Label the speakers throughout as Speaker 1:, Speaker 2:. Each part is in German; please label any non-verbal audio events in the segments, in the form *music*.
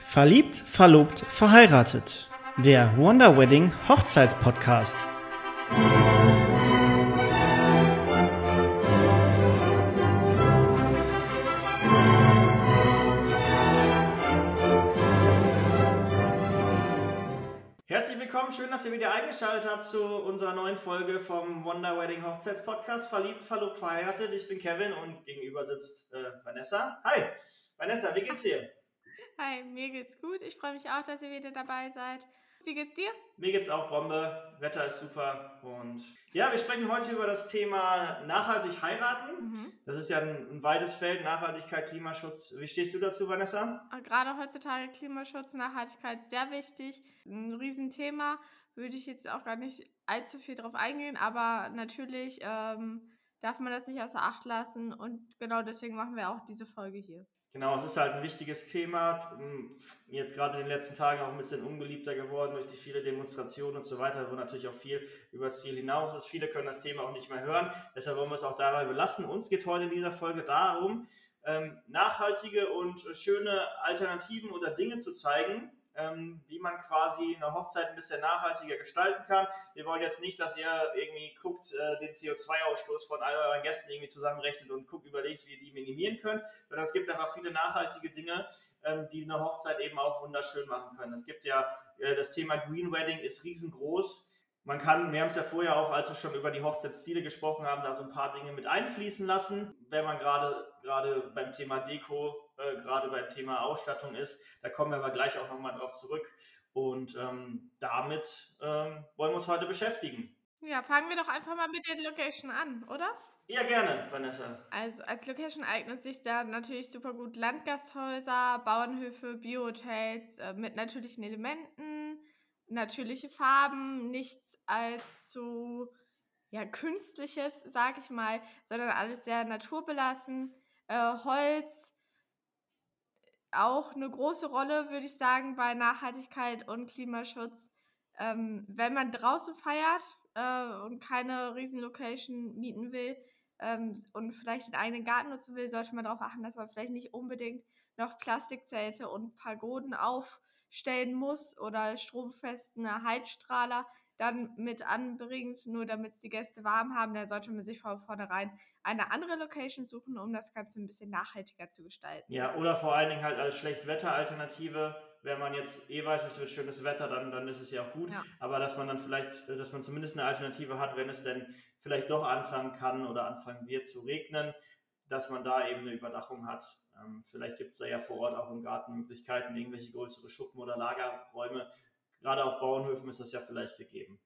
Speaker 1: Verliebt, verlobt, verheiratet. Der Wonder Wedding Hochzeitspodcast. Herzlich willkommen, schön, dass ihr wieder eingeschaltet habt zu unserer neuen Folge vom Wonder Wedding Hochzeitspodcast. Verliebt, verlobt, verheiratet. Ich bin Kevin und gegenüber sitzt äh, Vanessa. Hi, Vanessa, wie geht's dir?
Speaker 2: Hi, mir geht's gut. Ich freue mich auch, dass ihr wieder dabei seid. Wie geht's dir?
Speaker 1: Mir geht's auch Bombe. Wetter ist super. Und ja, wir sprechen heute über das Thema nachhaltig heiraten.
Speaker 2: Mhm.
Speaker 1: Das ist ja ein, ein weites Feld, Nachhaltigkeit, Klimaschutz. Wie stehst du dazu, Vanessa?
Speaker 2: Äh, Gerade heutzutage Klimaschutz, Nachhaltigkeit sehr wichtig. Ein Riesenthema. Würde ich jetzt auch gar nicht allzu viel drauf eingehen, aber natürlich ähm, darf man das nicht außer Acht lassen und genau deswegen machen wir auch diese Folge hier.
Speaker 1: Genau, es ist halt ein wichtiges Thema. Jetzt gerade in den letzten Tagen auch ein bisschen unbeliebter geworden durch die viele Demonstrationen und so weiter, wo natürlich auch viel übers Ziel hinaus ist. Viele können das Thema auch nicht mehr hören. Deshalb wollen wir es auch dabei belassen. Uns geht heute in dieser Folge darum, ähm, nachhaltige und schöne Alternativen oder Dinge zu zeigen, ähm, wie man quasi eine Hochzeit ein bisschen nachhaltiger gestalten kann. Wir wollen jetzt nicht, dass ihr irgendwie guckt, äh, den CO2-Ausstoß von all euren Gästen irgendwie zusammenrechnet und guckt, überlegt, wie ihr die minimieren könnt, sondern es gibt einfach viele nachhaltige Dinge, ähm, die eine Hochzeit eben auch wunderschön machen können. Es gibt ja äh, das Thema Green Wedding ist riesengroß. Man kann, wir haben es ja vorher auch, als wir schon über die Hochzeitsstile gesprochen haben, da so ein paar Dinge mit einfließen lassen. Wenn man gerade gerade beim Thema Deko, äh, gerade beim Thema Ausstattung ist, da kommen wir aber gleich auch nochmal drauf zurück. Und ähm, damit ähm, wollen wir uns heute beschäftigen.
Speaker 2: Ja, fangen wir doch einfach mal mit der Location an, oder?
Speaker 1: Ja, gerne, Vanessa.
Speaker 2: Also als Location eignet sich da natürlich super gut Landgasthäuser, Bauernhöfe, Biohotels äh, mit natürlichen Elementen, natürliche Farben, nichts als so ja, künstliches, sag ich mal, sondern alles sehr naturbelassen. Äh, Holz auch eine große Rolle, würde ich sagen, bei Nachhaltigkeit und Klimaschutz. Ähm, wenn man draußen feiert äh, und keine Riesenlocation mieten will ähm, und vielleicht den eigenen Garten nutzen will, sollte man darauf achten, dass man vielleicht nicht unbedingt noch Plastikzelte und Pagoden aufstellen muss oder stromfesten Heizstrahler dann mit anbringt, nur damit es die Gäste warm haben. Da sollte man sich von vornherein eine andere Location suchen, um das Ganze ein bisschen nachhaltiger zu gestalten.
Speaker 1: Ja, oder vor allen Dingen halt als Schlechtwetter-Alternative. Wenn man jetzt eh weiß, es wird schönes Wetter, dann, dann ist es ja auch gut.
Speaker 2: Ja.
Speaker 1: Aber dass man dann vielleicht, äh, dass man zumindest eine Alternative hat, wenn es denn vielleicht doch anfangen kann oder anfangen wird zu regnen, dass man da eben eine Überdachung hat. Ähm, vielleicht gibt es da ja vor Ort auch im Garten Möglichkeiten, irgendwelche größere Schuppen oder Lagerräume. Gerade auf Bauernhöfen ist das ja vielleicht gegeben.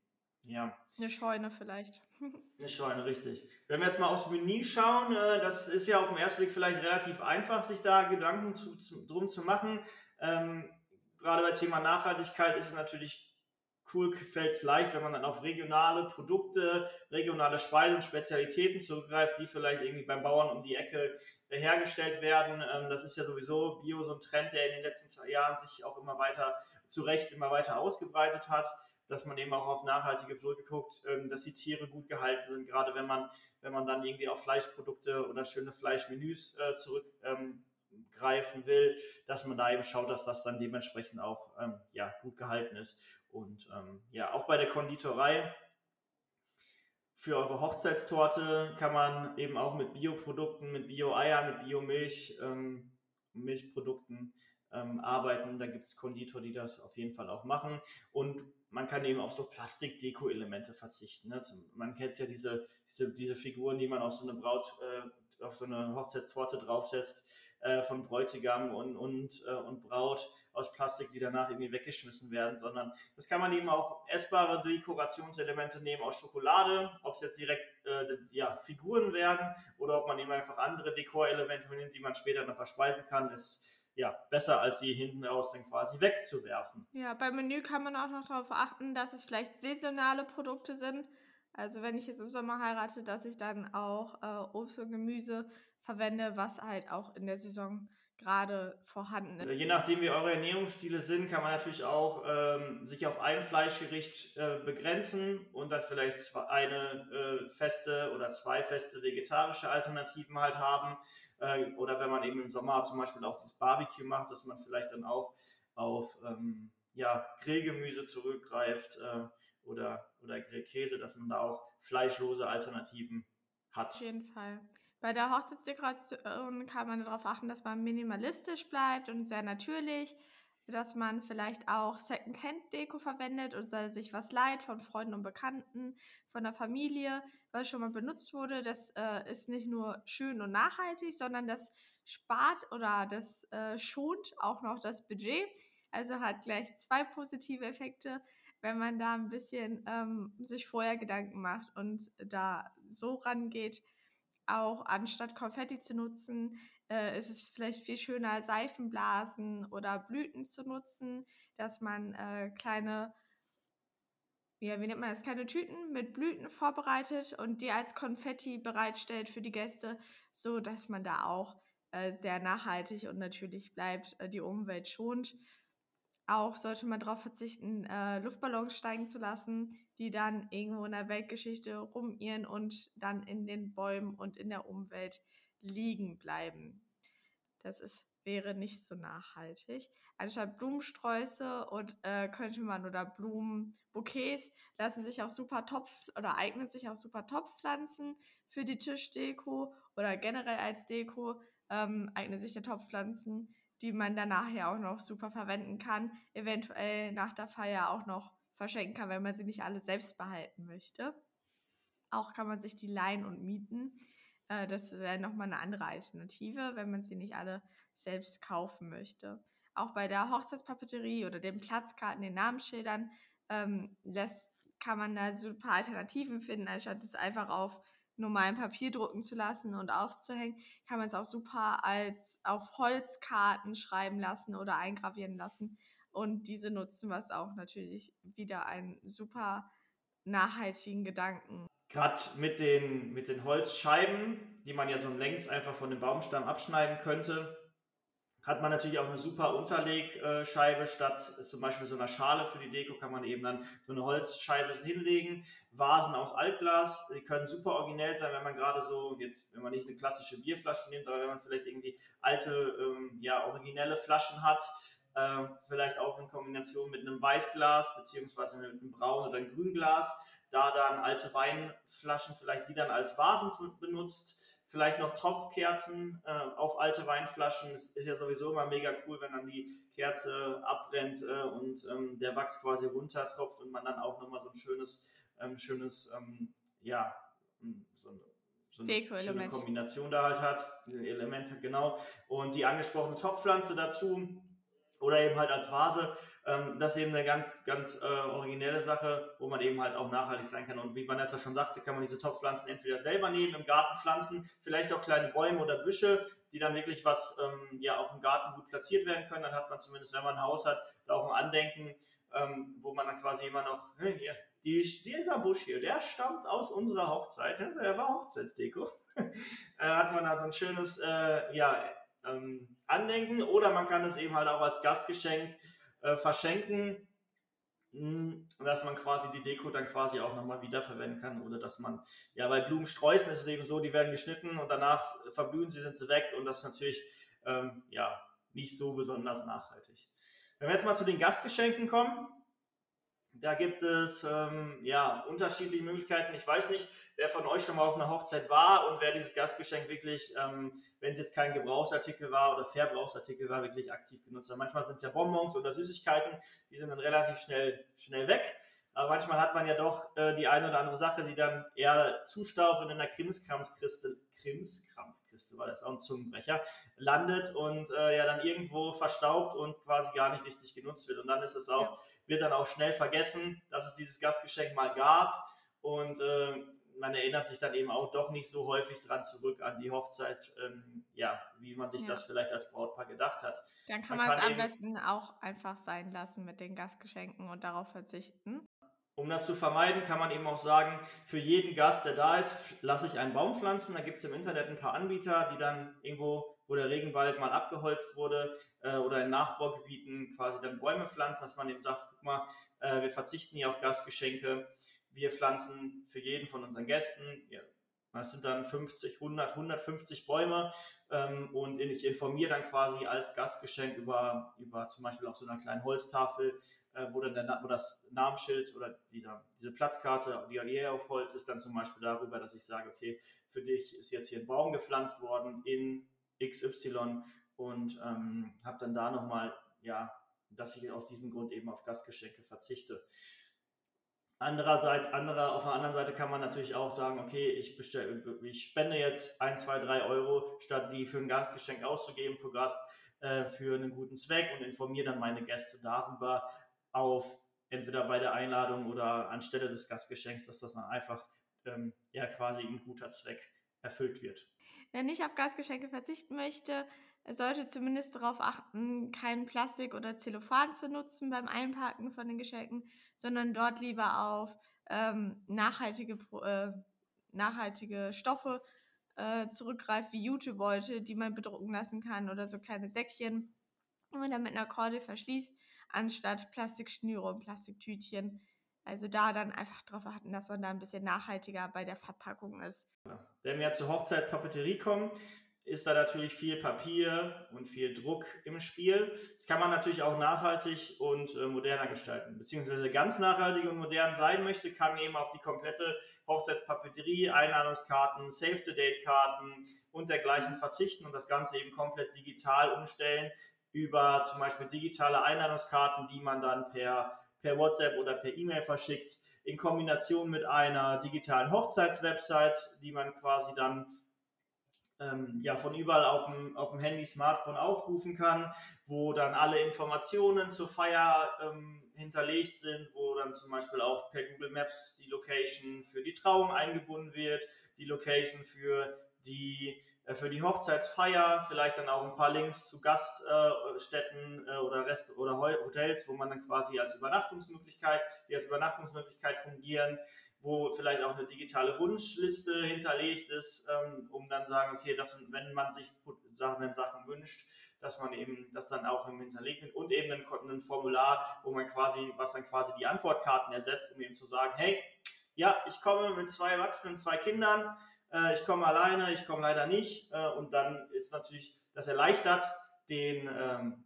Speaker 1: Ja.
Speaker 2: Eine Scheune vielleicht. *laughs*
Speaker 1: Eine Scheune, richtig. Wenn wir jetzt mal aufs Menü schauen, äh, das ist ja auf den ersten Blick vielleicht relativ einfach, sich da Gedanken zu, zu, drum zu machen. Ähm, gerade bei Thema Nachhaltigkeit ist es natürlich cool, fällt es leicht, wenn man dann auf regionale Produkte, regionale Speisen und Spezialitäten zurückgreift, die vielleicht irgendwie beim Bauern um die Ecke äh, hergestellt werden. Ähm, das ist ja sowieso Bio so ein Trend, der in den letzten zwei Jahren sich auch immer weiter zu Recht immer weiter ausgebreitet hat dass man eben auch auf nachhaltige Produkte guckt, ähm, dass die Tiere gut gehalten sind, gerade wenn man, wenn man dann irgendwie auf Fleischprodukte oder schöne Fleischmenüs äh, zurückgreifen will, dass man da eben schaut, dass das dann dementsprechend auch ähm, ja, gut gehalten ist. Und ähm, ja, auch bei der Konditorei für eure Hochzeitstorte kann man eben auch mit Bioprodukten, mit Bio-Eier, mit Biomilch, ähm, Milchprodukten ähm, arbeiten. Da gibt es Konditor, die das auf jeden Fall auch machen. Und man kann eben auf so Plastik-Deko-Elemente verzichten. Ne? Man kennt ja diese, diese, diese Figuren, die man auf so eine Braut, äh, auf so eine Hochzeitstorte draufsetzt, äh, von Bräutigam und, und, äh, und Braut aus Plastik, die danach irgendwie weggeschmissen werden, sondern das kann man eben auch essbare Dekorationselemente nehmen aus Schokolade, ob es jetzt direkt äh, ja, Figuren werden oder ob man eben einfach andere Dekorelemente nimmt, die man später dann verspeisen kann, ist ja, besser als sie hinten raus dann quasi wegzuwerfen.
Speaker 2: Ja, beim Menü kann man auch noch darauf achten, dass es vielleicht saisonale Produkte sind. Also wenn ich jetzt im Sommer heirate, dass ich dann auch äh, Obst und Gemüse verwende, was halt auch in der Saison gerade vorhanden ist.
Speaker 1: Je nachdem, wie eure Ernährungsstile sind, kann man natürlich auch ähm, sich auf ein Fleischgericht äh, begrenzen und dann vielleicht zwei, eine äh, feste oder zwei feste vegetarische Alternativen halt haben. Äh, oder wenn man eben im Sommer zum Beispiel auch das Barbecue macht, dass man vielleicht dann auch auf ähm, ja, Grillgemüse zurückgreift äh, oder, oder Grillkäse, dass man da auch fleischlose Alternativen hat.
Speaker 2: Auf jeden Fall. Bei der Hochzeitsdekoration kann man darauf achten, dass man minimalistisch bleibt und sehr natürlich, dass man vielleicht auch Secondhand-Deko verwendet und sich was leiht von Freunden und Bekannten, von der Familie, was schon mal benutzt wurde. Das äh, ist nicht nur schön und nachhaltig, sondern das spart oder das äh, schont auch noch das Budget. Also hat gleich zwei positive Effekte, wenn man da ein bisschen ähm, sich vorher Gedanken macht und da so rangeht, auch anstatt Konfetti zu nutzen, äh, ist es vielleicht viel schöner, Seifenblasen oder Blüten zu nutzen, dass man äh, kleine, ja, wie nennt man das, kleine Tüten mit Blüten vorbereitet und die als Konfetti bereitstellt für die Gäste, so dass man da auch äh, sehr nachhaltig und natürlich bleibt, äh, die Umwelt schont. Auch sollte man darauf verzichten, äh, Luftballons steigen zu lassen, die dann irgendwo in der Weltgeschichte rumirren und dann in den Bäumen und in der Umwelt liegen bleiben. Das ist, wäre nicht so nachhaltig. Anstatt Blumensträuße und äh, könnte man oder Blumenbouquets lassen sich auch super Topf oder eignen sich auch super Topfpflanzen für die Tischdeko oder generell als Deko ähm, eignen sich der Topfpflanzen die man dann nachher auch noch super verwenden kann, eventuell nach der Feier auch noch verschenken kann, wenn man sie nicht alle selbst behalten möchte. Auch kann man sich die leihen und mieten. Äh, das wäre nochmal eine andere Alternative, wenn man sie nicht alle selbst kaufen möchte. Auch bei der Hochzeitspapeterie oder den Platzkarten, den Namensschildern, ähm, lässt, kann man da super Alternativen finden, anstatt es einfach auf normalen Papier drucken zu lassen und aufzuhängen, kann man es auch super als auf Holzkarten schreiben lassen oder eingravieren lassen. Und diese nutzen was auch natürlich wieder einen super nachhaltigen Gedanken.
Speaker 1: Gerade mit den, mit den Holzscheiben, die man ja so längs einfach von dem Baumstamm abschneiden könnte, hat man natürlich auch eine super Unterlegscheibe. Statt zum Beispiel so einer Schale für die Deko kann man eben dann so eine Holzscheibe hinlegen. Vasen aus Altglas, die können super originell sein, wenn man gerade so, jetzt, wenn man nicht eine klassische Bierflasche nimmt, aber wenn man vielleicht irgendwie alte, ähm, ja, originelle Flaschen hat. Äh, vielleicht auch in Kombination mit einem Weißglas, beziehungsweise mit einem Braun- oder einem Grünglas. Da dann alte Weinflaschen, vielleicht die dann als Vasen benutzt Vielleicht noch Tropfkerzen äh, auf alte Weinflaschen. Es ist ja sowieso immer mega cool, wenn dann die Kerze abbrennt äh, und ähm, der Wachs quasi runtertropft und man dann auch nochmal so ein schönes, ähm, schönes, ähm, ja, so eine, so eine schöne Kombination da halt hat. Elemente, genau. Und die angesprochene Topfpflanze dazu oder eben halt als Vase. Ähm, das ist eben eine ganz, ganz äh, originelle Sache, wo man eben halt auch nachhaltig sein kann. Und wie Vanessa schon sagte, kann man diese Topfpflanzen entweder selber nehmen, im Garten pflanzen, vielleicht auch kleine Bäume oder Büsche, die dann wirklich was ähm, ja auch im Garten gut platziert werden können. Dann hat man zumindest, wenn man ein Haus hat, da auch ein Andenken, ähm, wo man dann quasi immer noch, hier, die, dieser Busch hier, der stammt aus unserer Hochzeit, der war Hochzeitsdeko. *laughs* äh, hat man da so ein schönes, äh, ja, ähm, Andenken oder man kann es eben halt auch als Gastgeschenk äh, verschenken, mh, dass man quasi die Deko dann quasi auch nochmal wiederverwenden kann oder dass man, ja, bei Blumensträußen ist es eben so, die werden geschnitten und danach verblühen sie, sind sie weg und das ist natürlich, ähm, ja, nicht so besonders nachhaltig. Wenn wir jetzt mal zu den Gastgeschenken kommen, da gibt es ähm, ja unterschiedliche Möglichkeiten. Ich weiß nicht, wer von euch schon mal auf einer Hochzeit war und wer dieses Gastgeschenk wirklich, ähm, wenn es jetzt kein Gebrauchsartikel war oder Verbrauchsartikel war, wirklich aktiv genutzt hat. Manchmal sind es ja Bonbons oder Süßigkeiten, die sind dann relativ schnell, schnell weg. Aber manchmal hat man ja doch äh, die eine oder andere Sache, die dann eher zustaubt und in der Krimskramskiste, Krimskramskiste war das auch ein Zungenbrecher, landet und äh, ja dann irgendwo verstaubt und quasi gar nicht richtig genutzt wird. Und dann ist es auch, ja. wird dann auch schnell vergessen, dass es dieses Gastgeschenk mal gab. Und äh, man erinnert sich dann eben auch doch nicht so häufig dran zurück an die Hochzeit, ähm, ja, wie man sich ja. das vielleicht als Brautpaar gedacht hat.
Speaker 2: Dann kann man, man es am besten auch einfach sein lassen mit den Gastgeschenken und darauf verzichten.
Speaker 1: Um das zu vermeiden, kann man eben auch sagen, für jeden Gast, der da ist, lasse ich einen Baum pflanzen. Da gibt es im Internet ein paar Anbieter, die dann irgendwo, wo der Regenwald mal abgeholzt wurde äh, oder in Nachbaugebieten quasi dann Bäume pflanzen, dass man eben sagt, guck mal, äh, wir verzichten hier auf Gastgeschenke. Wir pflanzen für jeden von unseren Gästen, ja, Das sind dann 50, 100, 150 Bäume ähm, und ich informiere dann quasi als Gastgeschenk über, über zum Beispiel auf so einer kleinen Holztafel, wo dann der, wo das Namensschild oder dieser, diese Platzkarte, die hier auf Holz ist, dann zum Beispiel darüber, dass ich sage, okay, für dich ist jetzt hier ein Baum gepflanzt worden in XY und ähm, habe dann da nochmal, ja, dass ich aus diesem Grund eben auf Gastgeschenke verzichte. Andererseits, andere, auf der anderen Seite kann man natürlich auch sagen, okay, ich, bestell, ich spende jetzt 1, 2, 3 Euro, statt die für ein Gastgeschenk auszugeben pro Gast, äh, für einen guten Zweck und informiere dann meine Gäste darüber auf, entweder bei der Einladung oder anstelle des Gastgeschenks, dass das dann einfach ähm, ja quasi ein guter Zweck erfüllt wird.
Speaker 2: Wer nicht auf Gastgeschenke verzichten möchte, sollte zumindest darauf achten, kein Plastik oder Zellophan zu nutzen beim Einpacken von den Geschenken, sondern dort lieber auf ähm, nachhaltige, äh, nachhaltige Stoffe äh, zurückgreift, wie Jutebeutel, die man bedrucken lassen kann oder so kleine Säckchen, man dann mit einer Kordel verschließt, anstatt Plastikschnüre und Plastiktütchen. Also da dann einfach darauf achten, dass man da ein bisschen nachhaltiger bei der Verpackung ist.
Speaker 1: Wenn wir zur Hochzeitpapeterie kommen, ist da natürlich viel Papier und viel Druck im Spiel. Das kann man natürlich auch nachhaltig und äh, moderner gestalten. Beziehungsweise ganz nachhaltig und modern sein möchte, kann eben auf die komplette Hochzeitspapeterie, Einladungskarten, Save-the-Date-Karten und dergleichen verzichten und das Ganze eben komplett digital umstellen über zum Beispiel digitale Einladungskarten, die man dann per, per WhatsApp oder per E-Mail verschickt, in Kombination mit einer digitalen Hochzeitswebsite, die man quasi dann ähm, ja, von überall auf dem, auf dem Handy, Smartphone aufrufen kann, wo dann alle Informationen zur Feier ähm, hinterlegt sind, wo dann zum Beispiel auch per Google Maps die Location für die Trauung eingebunden wird, die Location für die für die Hochzeitsfeier, vielleicht dann auch ein paar Links zu Gaststätten äh, oder Rest oder Hotels, wo man dann quasi als Übernachtungsmöglichkeit, die als Übernachtungsmöglichkeit fungieren, wo vielleicht auch eine digitale Wunschliste hinterlegt ist, ähm, um dann sagen, okay, dass, wenn man sich Sachen, Sachen wünscht, dass man eben das dann auch im hinterlegt und eben ein, ein Formular, wo man quasi, was dann quasi die Antwortkarten ersetzt, um eben zu sagen, hey, ja, ich komme mit zwei Erwachsenen, zwei Kindern, äh, ich komme alleine, ich komme leider nicht. Äh, und dann ist natürlich, das erleichtert den, ähm,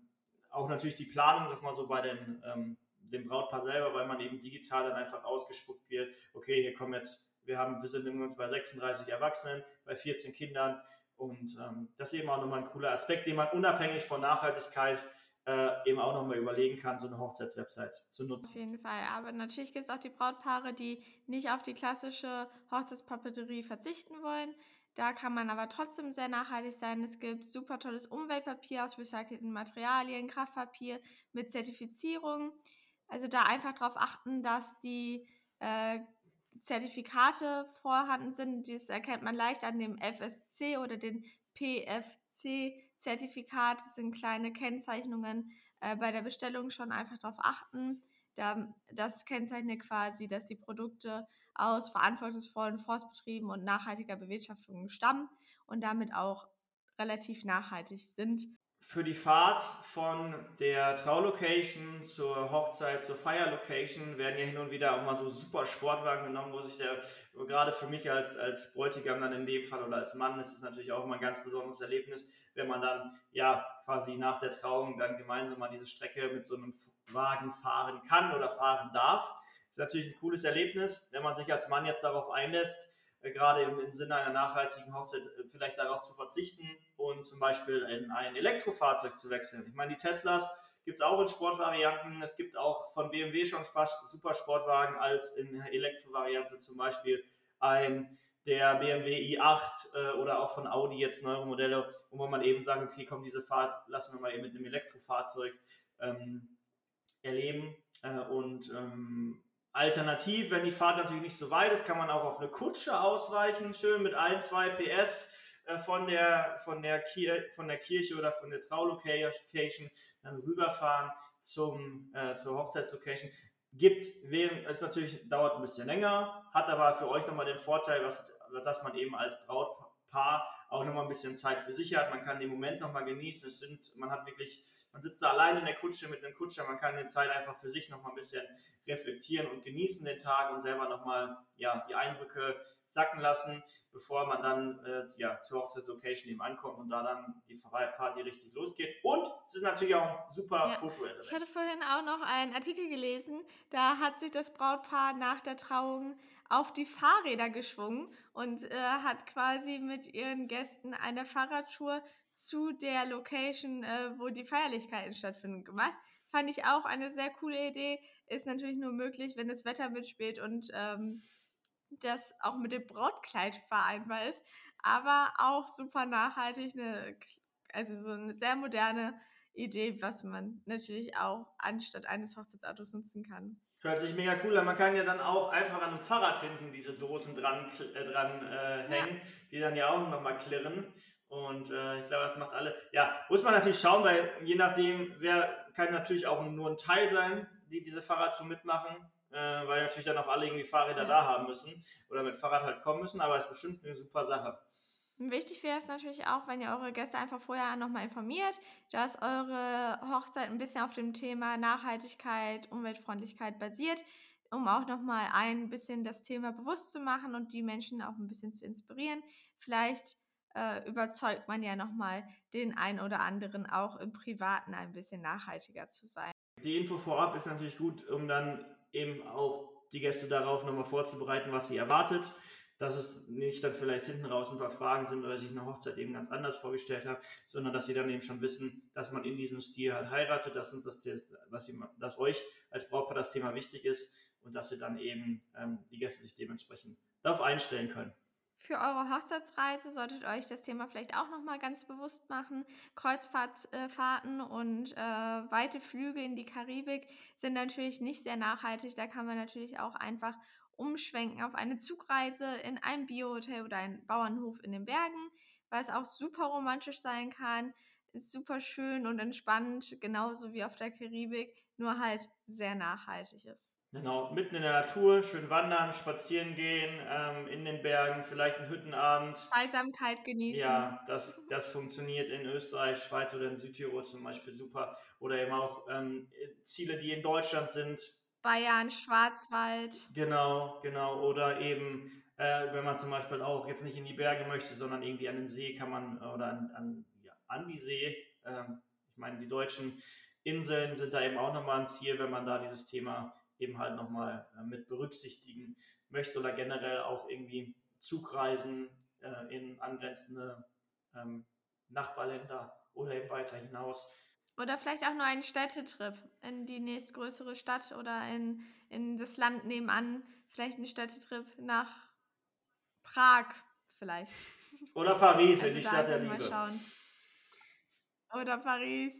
Speaker 1: auch natürlich die Planung, sag mal so bei den ähm, dem Brautpaar selber, weil man eben digital dann einfach ausgespuckt wird, okay, hier kommen jetzt, wir haben, wir sind übrigens bei 36 Erwachsenen, bei 14 Kindern. Und ähm, das ist eben auch nochmal ein cooler Aspekt, den man unabhängig von Nachhaltigkeit äh, eben auch nochmal überlegen kann, so eine Hochzeitswebsite zu nutzen.
Speaker 2: Auf jeden Fall, aber natürlich gibt es auch die Brautpaare, die nicht auf die klassische Hochzeitspapeterie verzichten wollen. Da kann man aber trotzdem sehr nachhaltig sein. Es gibt super tolles Umweltpapier aus recycelten Materialien, Kraftpapier mit Zertifizierung. Also da einfach darauf achten, dass die äh, Zertifikate vorhanden sind. Das erkennt man leicht an dem FSC oder den PFC-Zertifikat. Das sind kleine Kennzeichnungen äh, bei der Bestellung schon einfach darauf achten. Da, das kennzeichnet quasi, dass die Produkte aus verantwortungsvollen Forstbetrieben und nachhaltiger Bewirtschaftung stammen und damit auch relativ nachhaltig sind
Speaker 1: für die Fahrt von der Traulocation zur Hochzeit, zur Feierlocation werden ja hin und wieder auch mal so super Sportwagen genommen, wo sich der, gerade für mich als, als Bräutigam dann in dem Fall oder als Mann ist es natürlich auch immer ein ganz besonderes Erlebnis, wenn man dann ja quasi nach der Trauung dann gemeinsam mal diese Strecke mit so einem Wagen fahren kann oder fahren darf. Ist natürlich ein cooles Erlebnis, wenn man sich als Mann jetzt darauf einlässt, gerade im, im Sinne einer nachhaltigen Hochzeit äh, vielleicht darauf zu verzichten und zum Beispiel in ein Elektrofahrzeug zu wechseln. Ich meine, die Teslas gibt es auch in Sportvarianten. Es gibt auch von BMW schon super Sportwagen als in Elektrovariante zum Beispiel ein der BMW i8 äh, oder auch von Audi jetzt neue Modelle, wo man eben sagt, okay, komm, diese Fahrt lassen wir mal eben mit einem Elektrofahrzeug ähm, erleben. Äh, und ähm, Alternativ, wenn die Fahrt natürlich nicht so weit ist, kann man auch auf eine Kutsche ausweichen, schön mit 1, 2 PS äh, von, der, von, der Kir von der Kirche oder von der Traulocation dann rüberfahren zum, äh, zur Hochzeitslocation. Gibt, während, es natürlich dauert ein bisschen länger, hat aber für euch nochmal den Vorteil, was, dass man eben als Brautpaar auch nochmal ein bisschen Zeit für sich hat. Man kann den Moment nochmal genießen. Es sind, man hat wirklich Man sitzt da allein in der Kutsche mit einem Kutscher, man kann die Zeit einfach für sich nochmal ein bisschen reflektieren und genießen den Tag und selber nochmal ja, die Eindrücke sacken lassen, bevor man dann äh, ja, zur Hochzeitslocation eben ankommt und da dann die Party richtig losgeht. Und es ist natürlich auch ein super ja. foto -Element.
Speaker 2: Ich hatte vorhin auch noch einen Artikel gelesen, da hat sich das Brautpaar nach der Trauung auf die Fahrräder geschwungen und äh, hat quasi mit ihren Gästen eine Fahrradtour zu der Location, äh, wo die Feierlichkeiten stattfinden, gemacht. Fand ich auch eine sehr coole Idee. Ist natürlich nur möglich, wenn das Wetter mitspielt und ähm, das auch mit dem Brautkleid vereinbar ist. Aber auch super nachhaltig, eine, also so eine sehr moderne Idee, was man natürlich auch anstatt eines Hochzeitsautos nutzen kann.
Speaker 1: Hört sich mega cool an. Man kann ja dann auch einfach an einem Fahrrad hinten diese Dosen dran, äh, dran äh, hängen, ja. die dann ja auch nochmal klirren. Und äh, ich glaube, das macht alle. Ja, muss man natürlich schauen, weil je nachdem, wer kann natürlich auch nur ein Teil sein, die diese Fahrradtour mitmachen, äh, weil natürlich dann auch alle irgendwie Fahrräder ja. da haben müssen oder mit Fahrrad halt kommen müssen, aber es ist bestimmt eine super Sache.
Speaker 2: Wichtig wäre es natürlich auch, wenn ihr eure Gäste einfach vorher nochmal informiert, dass eure Hochzeit ein bisschen auf dem Thema Nachhaltigkeit, Umweltfreundlichkeit basiert, um auch nochmal ein bisschen das Thema bewusst zu machen und die Menschen auch ein bisschen zu inspirieren. Vielleicht äh, überzeugt man ja nochmal den einen oder anderen auch im Privaten ein bisschen nachhaltiger zu sein.
Speaker 1: Die Info vorab ist natürlich gut, um dann eben auch die Gäste darauf nochmal vorzubereiten, was sie erwartet dass es nicht dann vielleicht hinten raus ein paar Fragen sind oder sich eine Hochzeit eben ganz anders vorgestellt haben, sondern dass sie dann eben schon wissen, dass man in diesem Stil halt heiratet, dass uns das, was sie, dass euch als Brautpaar das Thema wichtig ist und dass sie dann eben ähm, die Gäste sich dementsprechend darauf einstellen können.
Speaker 2: Für eure Hochzeitsreise solltet ihr euch das Thema vielleicht auch nochmal ganz bewusst machen. Kreuzfahrtfahrten und äh, weite Flüge in die Karibik sind natürlich nicht sehr nachhaltig. Da kann man natürlich auch einfach umschwenken auf eine Zugreise in ein Biohotel oder einen Bauernhof in den Bergen, weil es auch super romantisch sein kann, ist super schön und entspannt, genauso wie auf der Karibik, nur halt sehr nachhaltig ist.
Speaker 1: Genau, mitten in der Natur, schön wandern, spazieren gehen, ähm, in den Bergen, vielleicht einen Hüttenabend.
Speaker 2: Zweisamkeit genießen.
Speaker 1: Ja, das, das funktioniert in Österreich, Schweiz oder in Südtirol zum Beispiel super. Oder eben auch ähm, Ziele, die in Deutschland sind,
Speaker 2: Bayern, Schwarzwald.
Speaker 1: Genau, genau. Oder eben, äh, wenn man zum Beispiel auch jetzt nicht in die Berge möchte, sondern irgendwie an den See kann man, oder an, an, ja, an die See. Ähm, ich meine, die deutschen Inseln sind da eben auch nochmal ein Ziel, wenn man da dieses Thema eben halt nochmal äh, mit berücksichtigen möchte oder generell auch irgendwie Zugreisen äh, in angrenzende ähm, Nachbarländer oder eben weiter hinaus
Speaker 2: oder vielleicht auch nur einen Städtetrip in die nächstgrößere Stadt oder in, in das Land nebenan. Vielleicht einen Städtetrip nach Prag vielleicht.
Speaker 1: Oder Paris also in die Stadt der Liebe.
Speaker 2: Schauen. Oder Paris,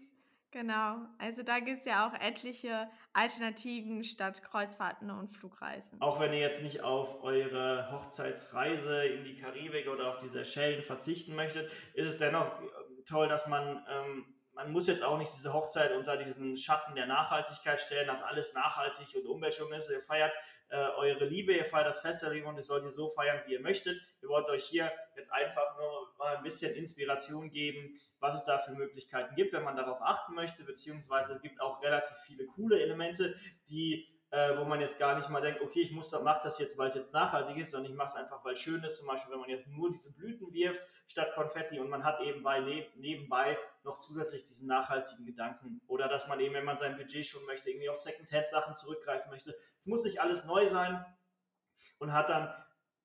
Speaker 2: genau. Also da gibt es ja auch etliche Alternativen statt Kreuzfahrten und Flugreisen.
Speaker 1: Auch wenn ihr jetzt nicht auf eure Hochzeitsreise in die Karibik oder auf die Seychellen verzichten möchtet, ist es dennoch toll, dass man ähm, man muss jetzt auch nicht diese Hochzeit unter diesen Schatten der Nachhaltigkeit stellen, dass alles nachhaltig und umweltschonend ist. Ihr feiert äh, eure Liebe, ihr feiert das Fest der Liebe und ihr sollt ihr so feiern, wie ihr möchtet. Wir wollten euch hier jetzt einfach nur mal ein bisschen Inspiration geben, was es da für Möglichkeiten gibt, wenn man darauf achten möchte, beziehungsweise es gibt auch relativ viele coole Elemente, die äh, wo man jetzt gar nicht mal denkt, okay, ich muss mach das jetzt, weil es jetzt nachhaltig ist, sondern ich mache es einfach, weil es schön ist. Zum Beispiel, wenn man jetzt nur diese Blüten wirft statt Konfetti und man hat eben bei, nebenbei noch zusätzlich diesen nachhaltigen Gedanken. Oder dass man eben, wenn man sein Budget schon möchte, irgendwie auf Second-Hand-Sachen zurückgreifen möchte. Es muss nicht alles neu sein und hat dann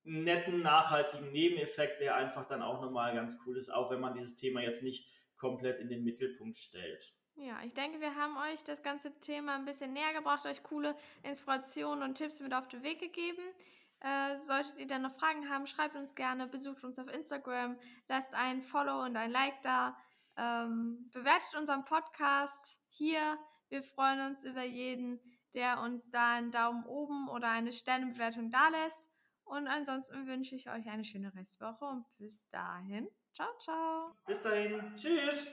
Speaker 1: einen netten, nachhaltigen Nebeneffekt, der einfach dann auch nochmal ganz cool ist, auch wenn man dieses Thema jetzt nicht komplett in den Mittelpunkt stellt.
Speaker 2: Ja, ich denke, wir haben euch das ganze Thema ein bisschen näher gebracht, euch coole Inspirationen und Tipps mit auf den Weg gegeben. Äh, solltet ihr dann noch Fragen haben, schreibt uns gerne, besucht uns auf Instagram, lasst ein Follow und ein Like da, ähm, bewertet unseren Podcast hier. Wir freuen uns über jeden, der uns da einen Daumen oben oder eine Sternebewertung da lässt. Und ansonsten wünsche ich euch eine schöne Restwoche und bis dahin. Ciao, ciao.
Speaker 1: Bis dahin. Tschüss.